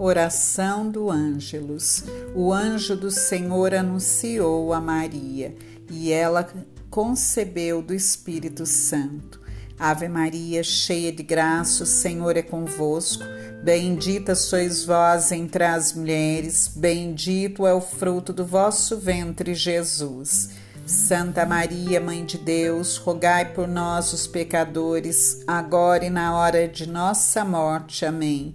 Oração do Ângelus. O anjo do Senhor anunciou a Maria e ela concebeu do Espírito Santo. Ave Maria, cheia de graça, o Senhor é convosco. Bendita sois vós entre as mulheres, bendito é o fruto do vosso ventre, Jesus. Santa Maria, Mãe de Deus, rogai por nós, os pecadores, agora e na hora de nossa morte. Amém.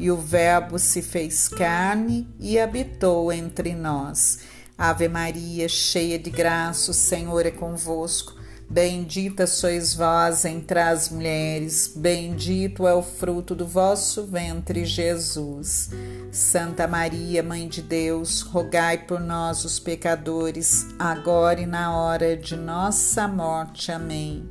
E o Verbo se fez carne e habitou entre nós. Ave Maria, cheia de graça, o Senhor é convosco. Bendita sois vós entre as mulheres, bendito é o fruto do vosso ventre, Jesus. Santa Maria, Mãe de Deus, rogai por nós, os pecadores, agora e na hora de nossa morte. Amém.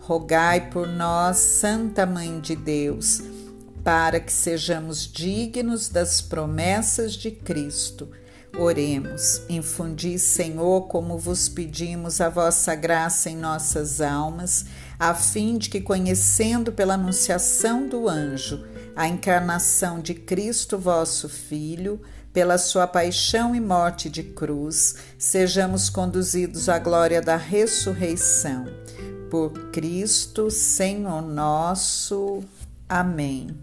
Rogai por nós, Santa Mãe de Deus para que sejamos dignos das promessas de Cristo. Oremos, infundi, Senhor, como vos pedimos a vossa graça em nossas almas, a fim de que, conhecendo pela anunciação do anjo a encarnação de Cristo, vosso Filho, pela sua paixão e morte de cruz, sejamos conduzidos à glória da ressurreição. Por Cristo, Senhor nosso. Amém.